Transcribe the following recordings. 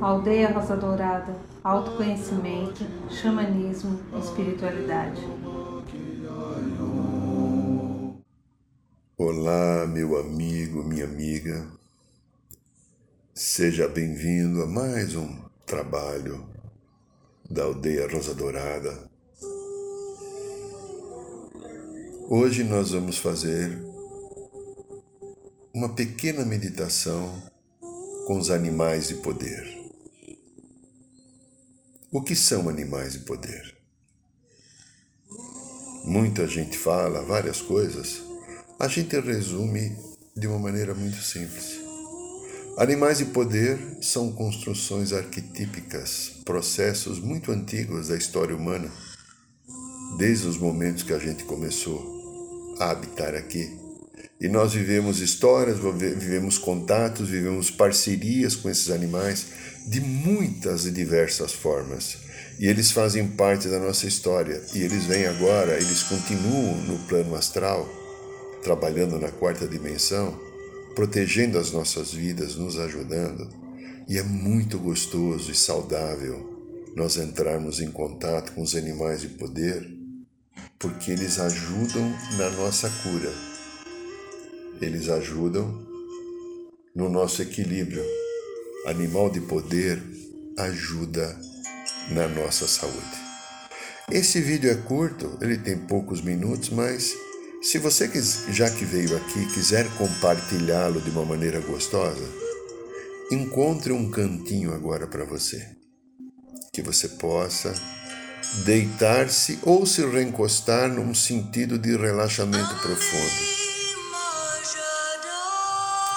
Aldeia Rosa Dourada, autoconhecimento, xamanismo, espiritualidade. Olá, meu amigo, minha amiga. Seja bem-vindo a mais um trabalho da Aldeia Rosa Dourada. Hoje nós vamos fazer uma pequena meditação com os animais de poder. O que são animais de poder? Muita gente fala várias coisas, a gente resume de uma maneira muito simples. Animais de poder são construções arquetípicas, processos muito antigos da história humana, desde os momentos que a gente começou a habitar aqui. E nós vivemos histórias, vivemos contatos, vivemos parcerias com esses animais de muitas e diversas formas. E eles fazem parte da nossa história. E eles vêm agora, eles continuam no plano astral, trabalhando na quarta dimensão, protegendo as nossas vidas, nos ajudando. E é muito gostoso e saudável nós entrarmos em contato com os animais de poder, porque eles ajudam na nossa cura. Eles ajudam no nosso equilíbrio animal de poder ajuda na nossa saúde. Esse vídeo é curto, ele tem poucos minutos, mas se você já que veio aqui quiser compartilhá-lo de uma maneira gostosa, encontre um cantinho agora para você, que você possa deitar-se ou se reencostar num sentido de relaxamento profundo.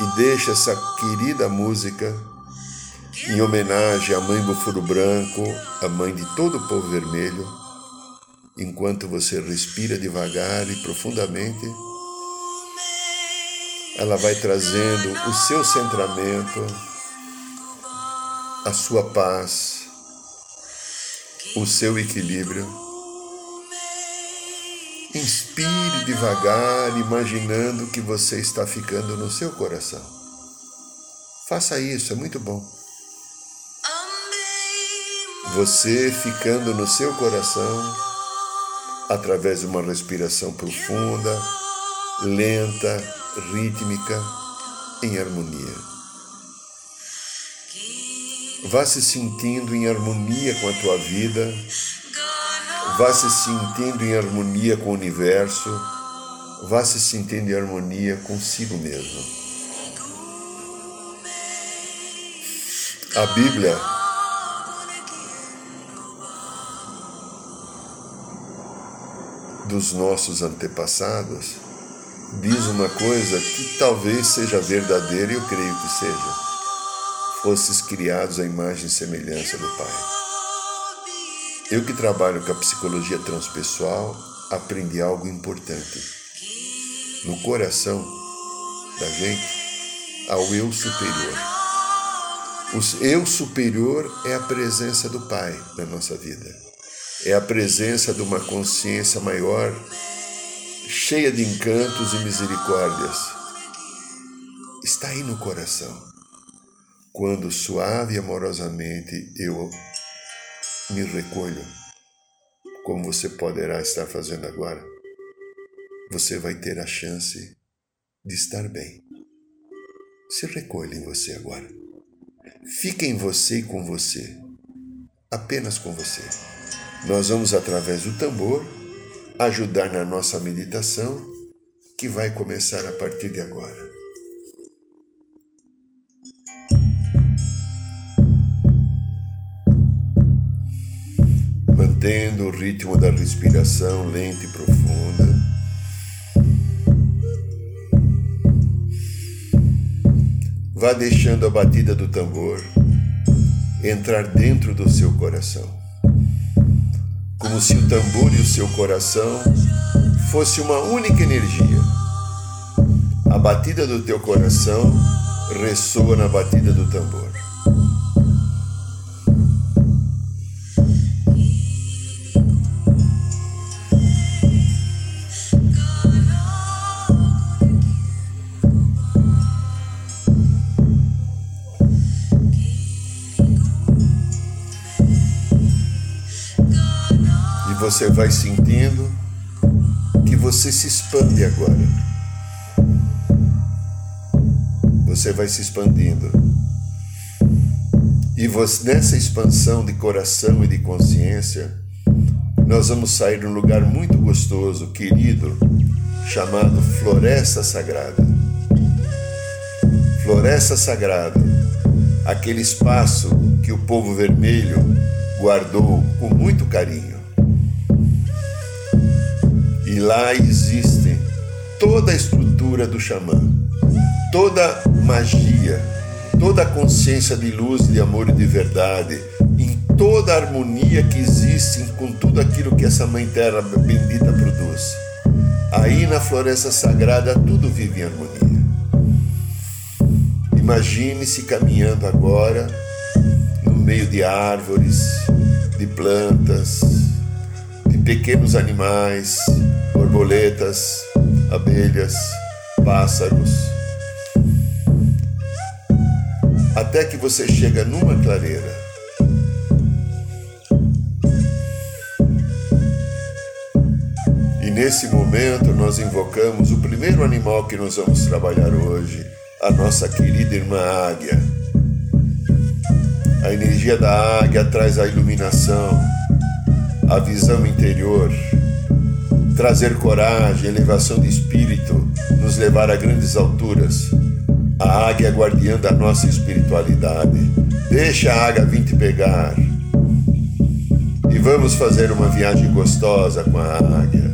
E deixe essa querida música em homenagem à mãe Bufuro Branco, a mãe de todo o povo vermelho, enquanto você respira devagar e profundamente, ela vai trazendo o seu centramento, a sua paz, o seu equilíbrio. Inspire devagar, imaginando que você está ficando no seu coração. Faça isso, é muito bom você ficando no seu coração através de uma respiração profunda, lenta, rítmica, em harmonia. Vá se sentindo em harmonia com a tua vida, vá se sentindo em harmonia com o universo, vá se sentindo em harmonia consigo mesmo. A Bíblia dos nossos antepassados diz uma coisa que talvez seja verdadeira e eu creio que seja. Fosses criados à imagem e semelhança do Pai. Eu que trabalho com a psicologia transpessoal aprendi algo importante. No coração da gente há o eu superior. O eu superior é a presença do Pai na nossa vida é a presença de uma consciência maior, cheia de encantos e misericórdias. Está aí no coração. Quando suave e amorosamente eu me recolho, como você poderá estar fazendo agora, você vai ter a chance de estar bem. Se recolha em você agora. Fique em você e com você. Apenas com você. Nós vamos, através do tambor, ajudar na nossa meditação, que vai começar a partir de agora. Ritmo da respiração lenta e profunda. Vá deixando a batida do tambor entrar dentro do seu coração como se o tambor e o seu coração fosse uma única energia. A batida do teu coração ressoa na batida do tambor. Você vai sentindo que você se expande agora. Você vai se expandindo. E você, nessa expansão de coração e de consciência, nós vamos sair de um lugar muito gostoso, querido, chamado Floresta Sagrada. Floresta Sagrada, aquele espaço que o povo vermelho guardou com muito carinho. E lá existe toda a estrutura do xamã, toda magia, toda a consciência de luz, de amor e de verdade, em toda a harmonia que existe com tudo aquilo que essa Mãe Terra bendita produz. Aí na floresta sagrada tudo vive em harmonia. Imagine-se caminhando agora no meio de árvores, de plantas, pequenos animais, borboletas, abelhas, pássaros, até que você chega numa clareira. E nesse momento nós invocamos o primeiro animal que nós vamos trabalhar hoje, a nossa querida irmã águia. A energia da águia traz a iluminação, a visão interior, trazer coragem, elevação de espírito, nos levar a grandes alturas. A águia é guardiã da nossa espiritualidade. Deixa a águia vir te pegar. E vamos fazer uma viagem gostosa com a águia.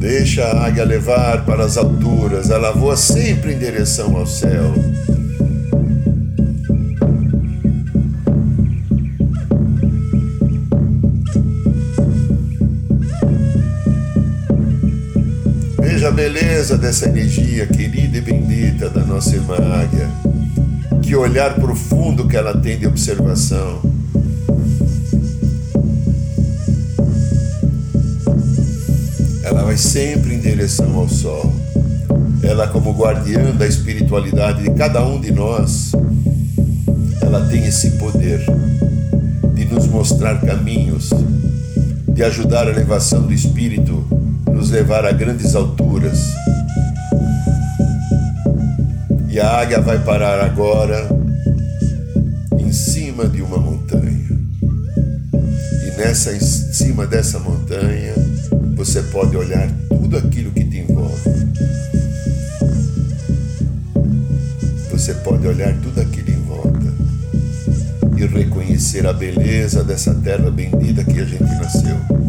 Deixa a águia levar para as alturas, ela voa sempre em direção ao céu. Beleza dessa energia querida e bendita da nossa irmã águia. Que olhar profundo que ela tem de observação vai sempre em direção ao sol. Ela, como guardiã da espiritualidade de cada um de nós, ela tem esse poder de nos mostrar caminhos, de ajudar a elevação do espírito, nos levar a grandes alturas. E a águia vai parar agora em cima de uma montanha. E nessa em cima dessa montanha, você pode olhar tudo aquilo que te envolve. Você pode olhar tudo aquilo em volta e reconhecer a beleza dessa terra bendita que a gente nasceu.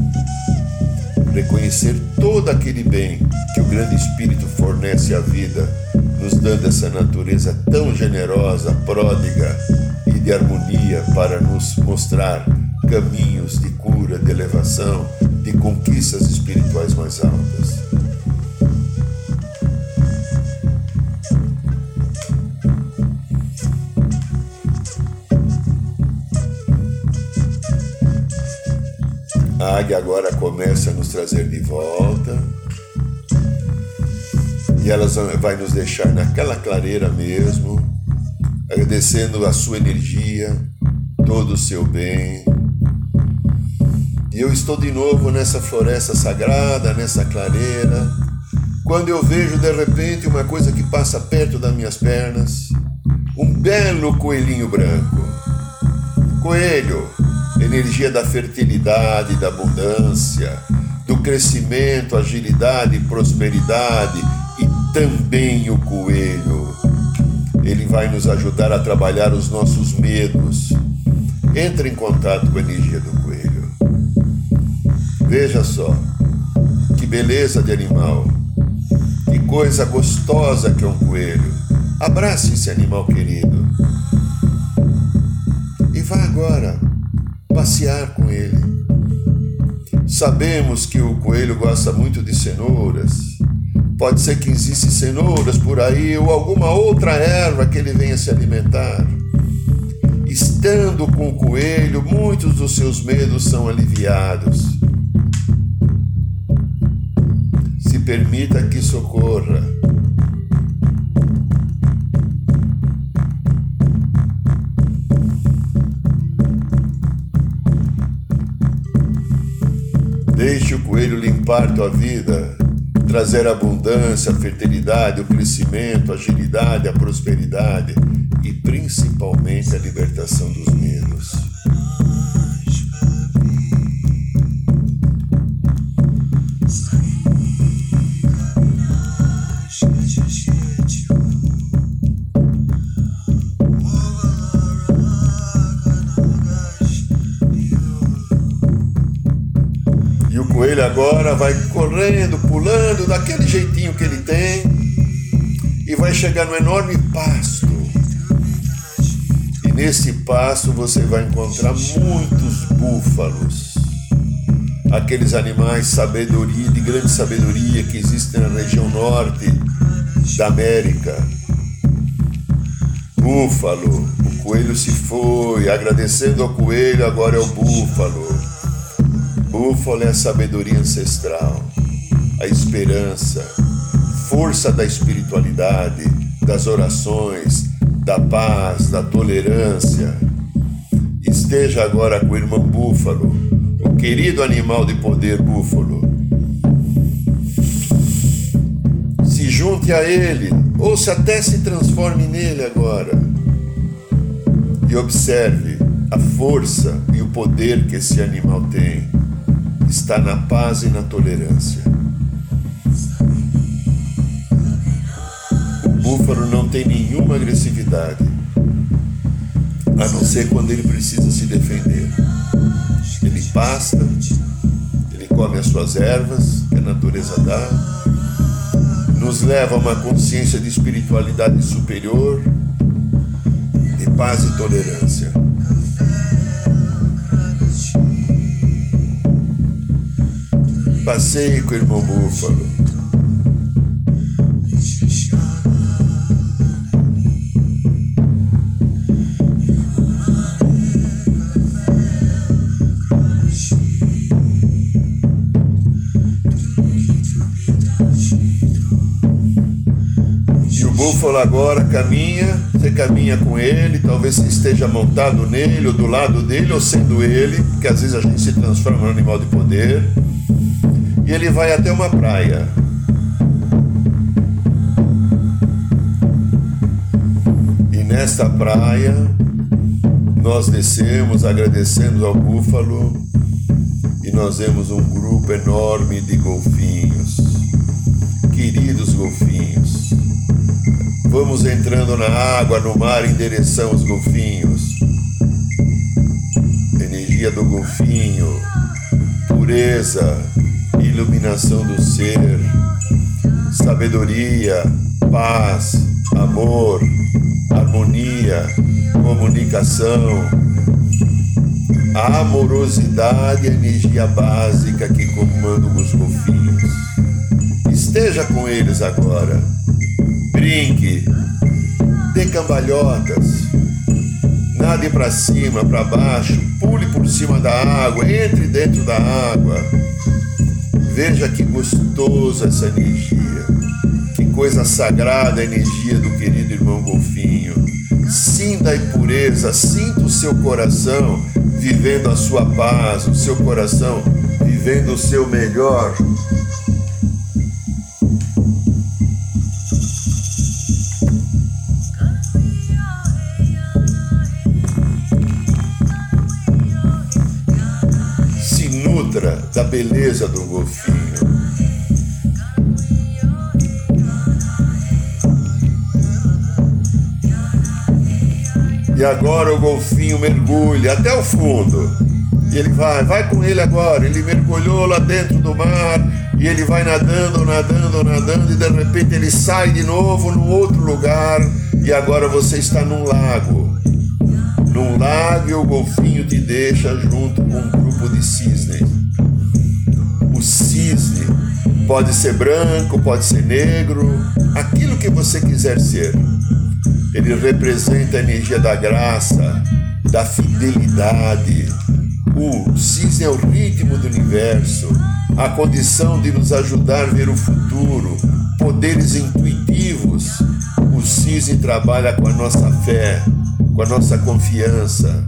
Reconhecer todo aquele bem que o grande Espírito fornece à vida, nos dando essa natureza tão generosa, pródiga e de harmonia para nos mostrar caminhos de cura, de elevação, de conquistas espirituais mais altas. A águia agora começa a nos trazer de volta. E ela vai nos deixar naquela clareira mesmo, agradecendo a sua energia, todo o seu bem, e eu estou de novo nessa floresta sagrada, nessa clareira, quando eu vejo de repente uma coisa que passa perto das minhas pernas, um belo coelhinho branco. Coelho, energia da fertilidade, da abundância, do crescimento, agilidade, prosperidade e também o coelho. Ele vai nos ajudar a trabalhar os nossos medos. Entre em contato com a energia do coelho. Veja só, que beleza de animal, que coisa gostosa que é um coelho. Abrace esse animal querido. E vá agora passear com ele. Sabemos que o coelho gosta muito de cenouras. Pode ser que existem cenouras por aí ou alguma outra erva que ele venha se alimentar. Estando com o coelho, muitos dos seus medos são aliviados. permita que socorra. Deixe o coelho limpar tua vida, trazer a abundância, a fertilidade, o crescimento, a agilidade, a prosperidade e principalmente a libertação dos agora vai correndo, pulando, daquele jeitinho que ele tem, e vai chegar no enorme pasto. E nesse pasto você vai encontrar muitos búfalos, aqueles animais sabedoria, de grande sabedoria que existem na região norte da América. Búfalo, o coelho se foi, agradecendo ao coelho, agora é o búfalo. Búfalo é a sabedoria ancestral, a esperança, força da espiritualidade, das orações, da paz, da tolerância. Esteja agora com o irmão Búfalo, o querido animal de poder Búfalo. Se junte a ele, ou se até se transforme nele agora. E observe a força e o poder que esse animal tem está na paz e na tolerância. O búfalo não tem nenhuma agressividade, a não ser quando ele precisa se defender. Ele pasta, ele come as suas ervas que a natureza dá, nos leva a uma consciência de espiritualidade superior, de paz e tolerância. Passeie com o irmão Búfalo. E o búfalo agora caminha, você caminha com ele, talvez você esteja montado nele, ou do lado dele, ou sendo ele, porque às vezes a gente se transforma num animal de poder e ele vai até uma praia. E nesta praia nós descemos agradecendo ao búfalo e nós vemos um grupo enorme de golfinhos. Queridos golfinhos, vamos entrando na água, no mar em direção aos golfinhos. Energia do golfinho, pureza, iluminação do ser, sabedoria, paz, amor, harmonia, comunicação. A amorosidade é a energia básica que comanda os golfinhos. Esteja com eles agora. Brinque, dê cambalhotas, nade para cima, para baixo, pule por cima da água, entre dentro da água. Veja que gostoso essa energia. Que coisa sagrada a energia do querido irmão Golfinho. Sinta a pureza, sinta o seu coração vivendo a sua paz, o seu coração vivendo o seu melhor. Da beleza do golfinho. E agora o golfinho mergulha até o fundo. E ele vai, vai com ele agora. Ele mergulhou lá dentro do mar e ele vai nadando, nadando, nadando e de repente ele sai de novo num outro lugar e agora você está num lago. Num lago e o golfinho te deixa junto com um grupo de cisnes cisne. Pode ser branco, pode ser negro, aquilo que você quiser ser. Ele representa a energia da graça, da fidelidade. O cisne é o ritmo do universo, a condição de nos ajudar a ver o futuro, poderes intuitivos. O cisne trabalha com a nossa fé, com a nossa confiança.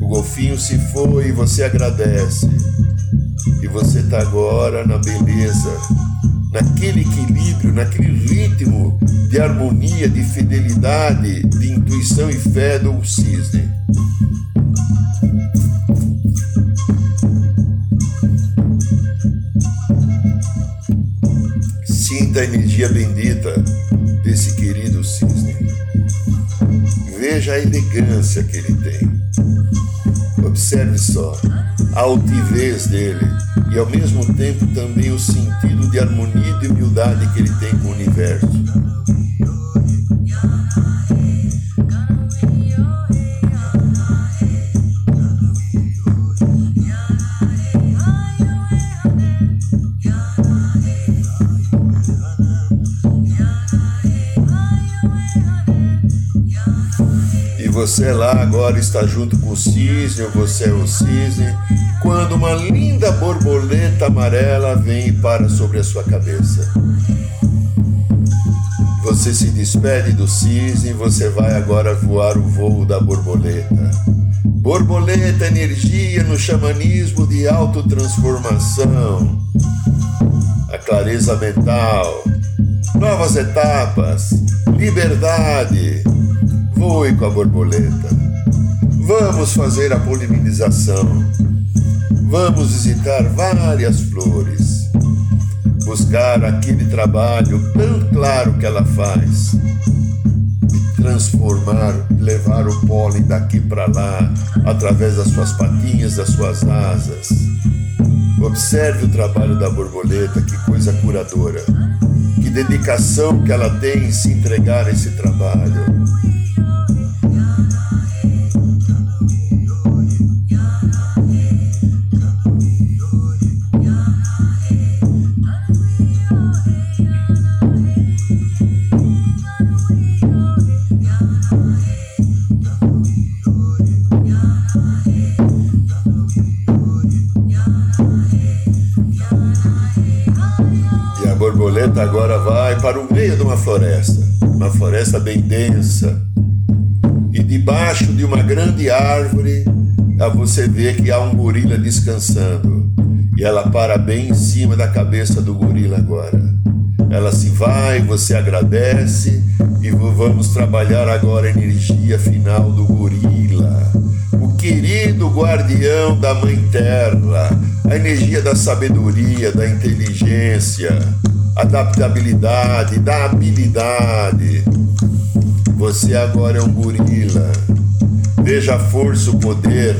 O golfinho se foi e você agradece E você está agora na beleza, naquele equilíbrio, naquele ritmo de harmonia, de fidelidade, de intuição e fé do cisne. Sinta a energia bendita desse querido cisne. Veja a elegância que ele tem. Observe só a altivez dele e ao mesmo tempo também o sentido de harmonia e de humildade que ele tem com o universo. Você lá agora está junto com o cisne, ou você é o cisne, quando uma linda borboleta amarela vem e para sobre a sua cabeça. Você se despede do cisne, você vai agora voar o voo da borboleta. Borboleta, energia no xamanismo de autotransformação, a clareza mental, novas etapas, liberdade Voe com a borboleta. Vamos fazer a polinização. Vamos visitar várias flores. Buscar aquele trabalho tão claro que ela faz. De transformar, levar o pólen daqui para lá, através das suas patinhas, das suas asas. Observe o trabalho da borboleta, que coisa curadora. Que dedicação que ela tem em se entregar a esse trabalho. Borboleta agora vai para o meio de uma floresta, uma floresta bem densa. E debaixo de uma grande árvore, você vê que há um gorila descansando. E ela para bem em cima da cabeça do gorila agora. Ela se vai, você agradece e vamos trabalhar agora a energia final do gorila. Querido guardião da Mãe Terra, a energia da sabedoria, da inteligência, adaptabilidade, da habilidade. Você agora é um gorila. Veja a força, o poder.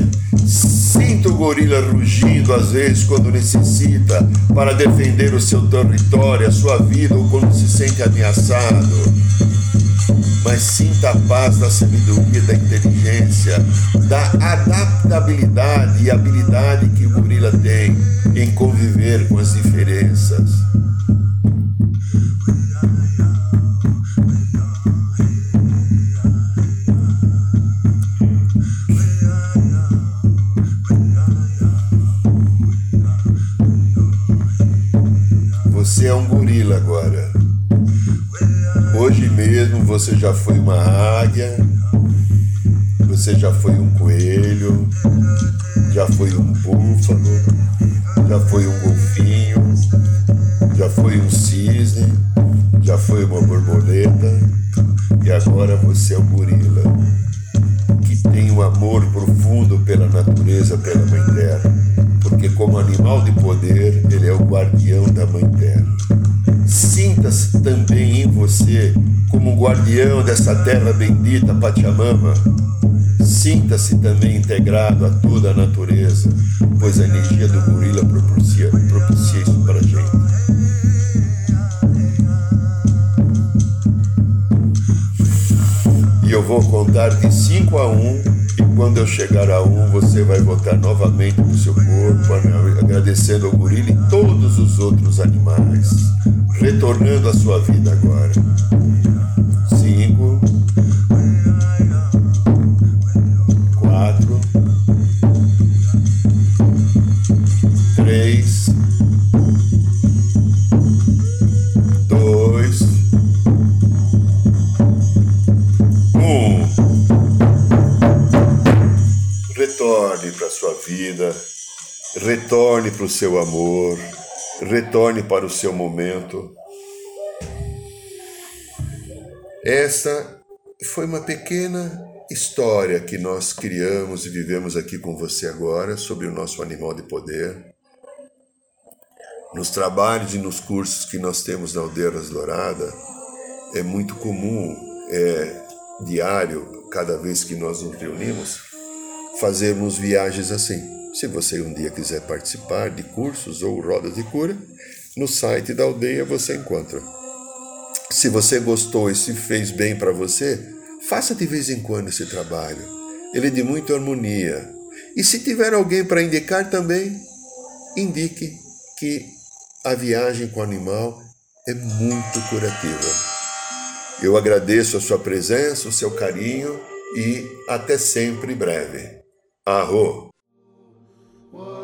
Sinta o gorila rugindo às vezes quando necessita para defender o seu território, a sua vida ou quando se sente ameaçado. Mas sinta a paz da sabedoria, da inteligência, da adaptabilidade e habilidade que o gorila tem em conviver com as diferenças. Você é um gorila agora. Mesmo você já foi uma águia, você já foi um coelho, já foi um búfalo, já foi um golfinho, já foi um cisne, já foi uma borboleta e agora você é um gorila que tem um amor profundo pela natureza, pela mãe terra, porque como animal de poder, ele é o guardião da mãe terra. Sinta-se também em você como guardião dessa terra bendita, Pachamama. Sinta-se também integrado a toda a natureza, pois a energia do gorila propicia, propicia isso para a gente. E eu vou contar de 5 a 1 um, e quando eu chegar a 1, um, você vai voltar novamente para o seu corpo, agradecendo ao gorila e todos os outros animais, retornando à sua vida agora. 5 quatro, três, dois, um. Retorne para sua vida retorne para o seu amor, retorne para o seu momento. Essa foi uma pequena história que nós criamos e vivemos aqui com você agora sobre o nosso animal de poder. Nos trabalhos e nos cursos que nós temos na Aldeiras Dourada, é muito comum, é diário, cada vez que nós nos reunimos, fazermos viagens assim. Se você um dia quiser participar de cursos ou rodas de cura, no site da aldeia você encontra. Se você gostou e se fez bem para você, faça de vez em quando esse trabalho. Ele é de muita harmonia. E se tiver alguém para indicar também, indique que a viagem com o animal é muito curativa. Eu agradeço a sua presença, o seu carinho e até sempre breve. Arro!